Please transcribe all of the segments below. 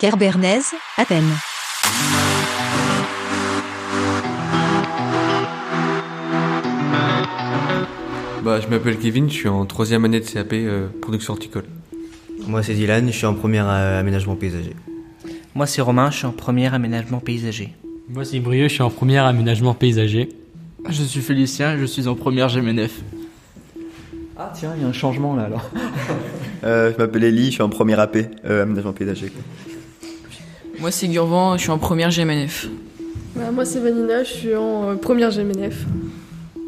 Kerbernez, Athènes. Bah, je m'appelle Kevin, je suis en troisième année de CAP euh, production horticole. Moi c'est Dylan, je suis en première euh, aménagement paysager. Moi, c'est Romain, je suis en premier aménagement paysager. Moi, c'est Brieux, je suis en première aménagement paysager. Je suis Félicien, je suis en première GMNF. Ah tiens, il y a un changement là alors. Euh, je m'appelle Ellie, je suis en première AP, euh, aménagement paysager. Moi, c'est Gurvan, je suis en première GMNF. Bah, moi, c'est Vanina, je suis en euh, première GMNF.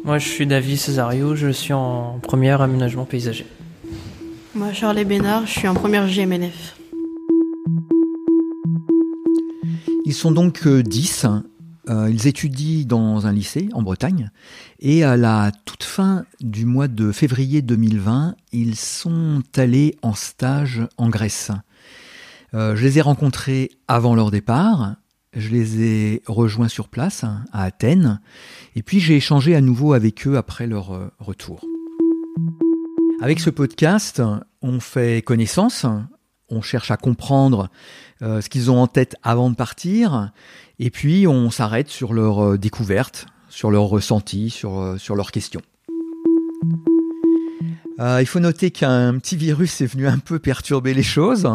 Moi, je suis David Cesario, je suis en première aménagement paysager. Moi, Charles Bénard, je suis en première GMNF. Ils sont donc euh, 10. Euh, ils étudient dans un lycée en Bretagne. Et à la toute fin du mois de février 2020, ils sont allés en stage en Grèce. Euh, je les ai rencontrés avant leur départ. Je les ai rejoints sur place à Athènes. Et puis j'ai échangé à nouveau avec eux après leur euh, retour. Avec ce podcast, on fait connaissance, on cherche à comprendre euh, ce qu'ils ont en tête avant de partir, et puis on s'arrête sur leurs euh, découvertes, sur leurs ressentis, sur, leurs questions. Il faut noter qu'un petit virus est venu un peu perturber les choses.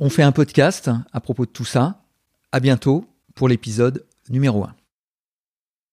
On fait un podcast à propos de tout ça. À bientôt pour l'épisode numéro 1.